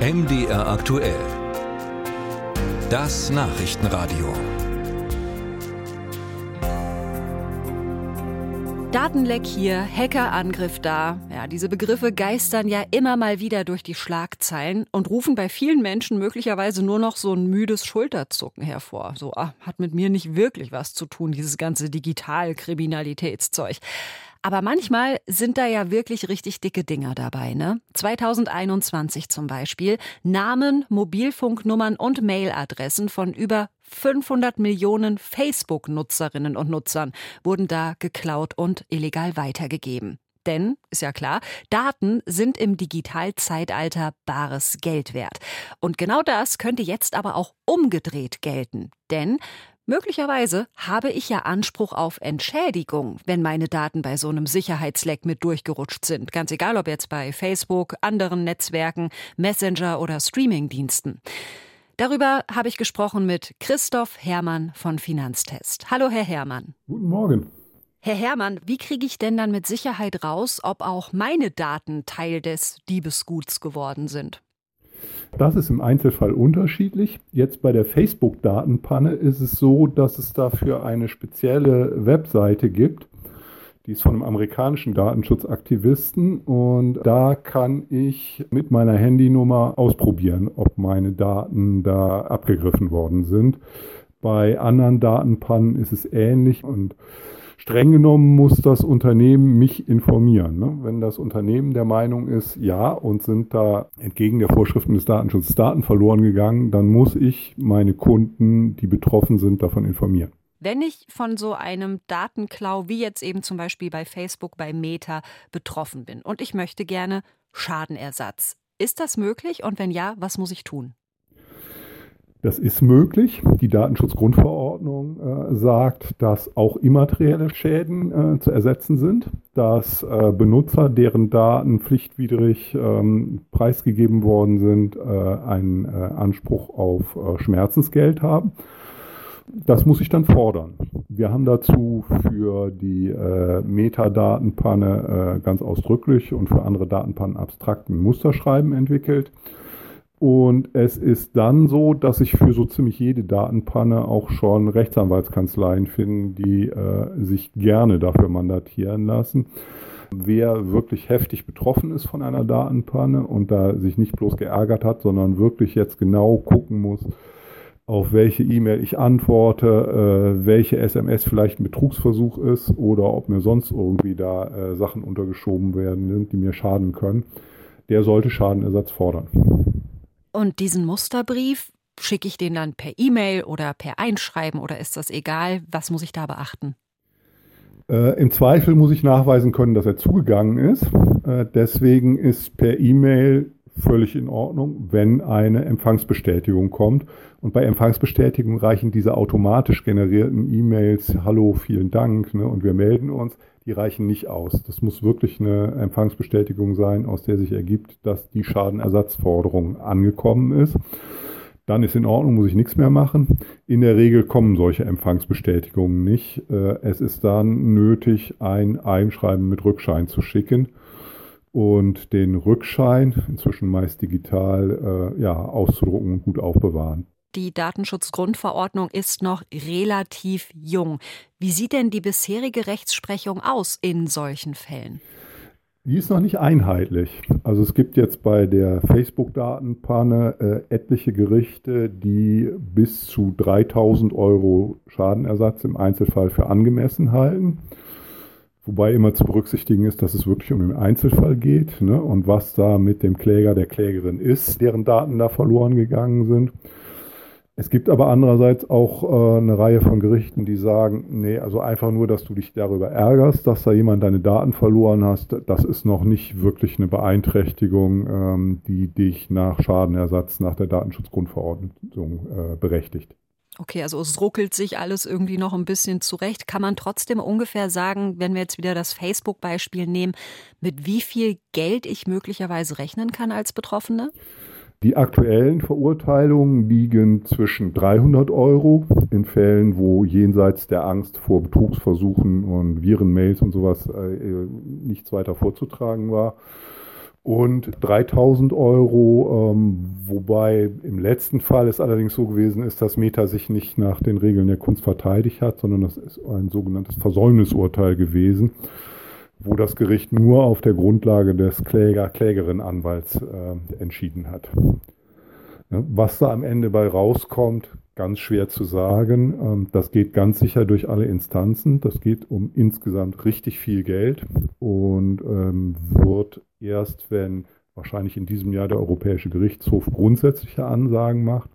MDR aktuell. Das Nachrichtenradio. Datenleck hier, Hackerangriff da. Ja, diese Begriffe geistern ja immer mal wieder durch die Schlagzeilen und rufen bei vielen Menschen möglicherweise nur noch so ein müdes Schulterzucken hervor. So, ah, hat mit mir nicht wirklich was zu tun, dieses ganze Digitalkriminalitätszeug. Aber manchmal sind da ja wirklich richtig dicke Dinger dabei, ne? 2021 zum Beispiel Namen, Mobilfunknummern und Mailadressen von über 500 Millionen Facebook-Nutzerinnen und Nutzern wurden da geklaut und illegal weitergegeben. Denn, ist ja klar, Daten sind im Digitalzeitalter bares Geld wert. Und genau das könnte jetzt aber auch umgedreht gelten. Denn Möglicherweise habe ich ja Anspruch auf Entschädigung, wenn meine Daten bei so einem Sicherheitsleck mit durchgerutscht sind. Ganz egal, ob jetzt bei Facebook, anderen Netzwerken, Messenger oder Streamingdiensten. Darüber habe ich gesprochen mit Christoph Hermann von Finanztest. Hallo, Herr Hermann. Guten Morgen. Herr Hermann, wie kriege ich denn dann mit Sicherheit raus, ob auch meine Daten Teil des Diebesguts geworden sind? Das ist im Einzelfall unterschiedlich. Jetzt bei der Facebook-Datenpanne ist es so, dass es dafür eine spezielle Webseite gibt. Die ist von einem amerikanischen Datenschutzaktivisten und da kann ich mit meiner Handynummer ausprobieren, ob meine Daten da abgegriffen worden sind. Bei anderen Datenpannen ist es ähnlich und streng genommen muss das Unternehmen mich informieren. Ne? Wenn das Unternehmen der Meinung ist, ja, und sind da entgegen der Vorschriften des Datenschutzes Daten verloren gegangen, dann muss ich meine Kunden, die betroffen sind, davon informieren. Wenn ich von so einem Datenklau, wie jetzt eben zum Beispiel bei Facebook, bei Meta, betroffen bin und ich möchte gerne Schadenersatz, ist das möglich und wenn ja, was muss ich tun? Das ist möglich. Die Datenschutzgrundverordnung äh, sagt, dass auch immaterielle Schäden äh, zu ersetzen sind, dass äh, Benutzer, deren Daten pflichtwidrig ähm, preisgegeben worden sind, äh, einen äh, Anspruch auf äh, Schmerzensgeld haben. Das muss ich dann fordern. Wir haben dazu für die Metadatenpanne ganz ausdrücklich und für andere Datenpannen abstrakten Musterschreiben entwickelt. Und es ist dann so, dass sich für so ziemlich jede Datenpanne auch schon Rechtsanwaltskanzleien finden, die äh, sich gerne dafür mandatieren lassen. Wer wirklich heftig betroffen ist von einer Datenpanne und da sich nicht bloß geärgert hat, sondern wirklich jetzt genau gucken muss, auf welche E-Mail ich antworte, äh, welche SMS vielleicht ein Betrugsversuch ist oder ob mir sonst irgendwie da äh, Sachen untergeschoben werden, die mir schaden können, der sollte Schadenersatz fordern. Und diesen Musterbrief, schicke ich den dann per E-Mail oder per Einschreiben oder ist das egal? Was muss ich da beachten? Äh, Im Zweifel muss ich nachweisen können, dass er zugegangen ist. Äh, deswegen ist per E-Mail völlig in Ordnung, wenn eine Empfangsbestätigung kommt. Und bei Empfangsbestätigung reichen diese automatisch generierten E-Mails, hallo, vielen Dank, ne, und wir melden uns, die reichen nicht aus. Das muss wirklich eine Empfangsbestätigung sein, aus der sich ergibt, dass die Schadenersatzforderung angekommen ist. Dann ist in Ordnung, muss ich nichts mehr machen. In der Regel kommen solche Empfangsbestätigungen nicht. Äh, es ist dann nötig, ein Einschreiben mit Rückschein zu schicken und den Rückschein, inzwischen meist digital, äh, ja, auszudrucken und gut aufbewahren. Die Datenschutzgrundverordnung ist noch relativ jung. Wie sieht denn die bisherige Rechtsprechung aus in solchen Fällen? Die ist noch nicht einheitlich. Also es gibt jetzt bei der Facebook-Datenpanne äh, etliche Gerichte, die bis zu 3000 Euro Schadenersatz im Einzelfall für angemessen halten. Wobei immer zu berücksichtigen ist, dass es wirklich um den Einzelfall geht ne, und was da mit dem Kläger, der Klägerin ist, deren Daten da verloren gegangen sind. Es gibt aber andererseits auch äh, eine Reihe von Gerichten, die sagen, nee, also einfach nur, dass du dich darüber ärgerst, dass da jemand deine Daten verloren hast, das ist noch nicht wirklich eine Beeinträchtigung, ähm, die dich nach Schadenersatz nach der Datenschutzgrundverordnung äh, berechtigt. Okay, also es ruckelt sich alles irgendwie noch ein bisschen zurecht. Kann man trotzdem ungefähr sagen, wenn wir jetzt wieder das Facebook-Beispiel nehmen, mit wie viel Geld ich möglicherweise rechnen kann als Betroffene? Die aktuellen Verurteilungen liegen zwischen 300 Euro in Fällen, wo jenseits der Angst vor Betrugsversuchen und Virenmails und sowas äh, nichts weiter vorzutragen war. Und 3000 Euro, ähm, wobei im letzten Fall es allerdings so gewesen ist, dass Meta sich nicht nach den Regeln der Kunst verteidigt hat, sondern das ist ein sogenanntes Versäumnisurteil gewesen, wo das Gericht nur auf der Grundlage des Kläger-Klägerin-Anwalts äh, entschieden hat. Was da am Ende bei rauskommt, ganz schwer zu sagen. Ähm, das geht ganz sicher durch alle Instanzen. Das geht um insgesamt richtig viel Geld und ähm, wird erst, wenn wahrscheinlich in diesem Jahr der Europäische Gerichtshof grundsätzliche Ansagen macht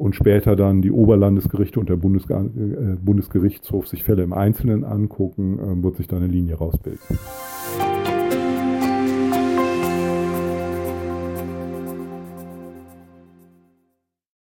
und später dann die Oberlandesgerichte und der Bundesge äh, Bundesgerichtshof sich Fälle im Einzelnen angucken, äh, wird sich da eine Linie rausbilden.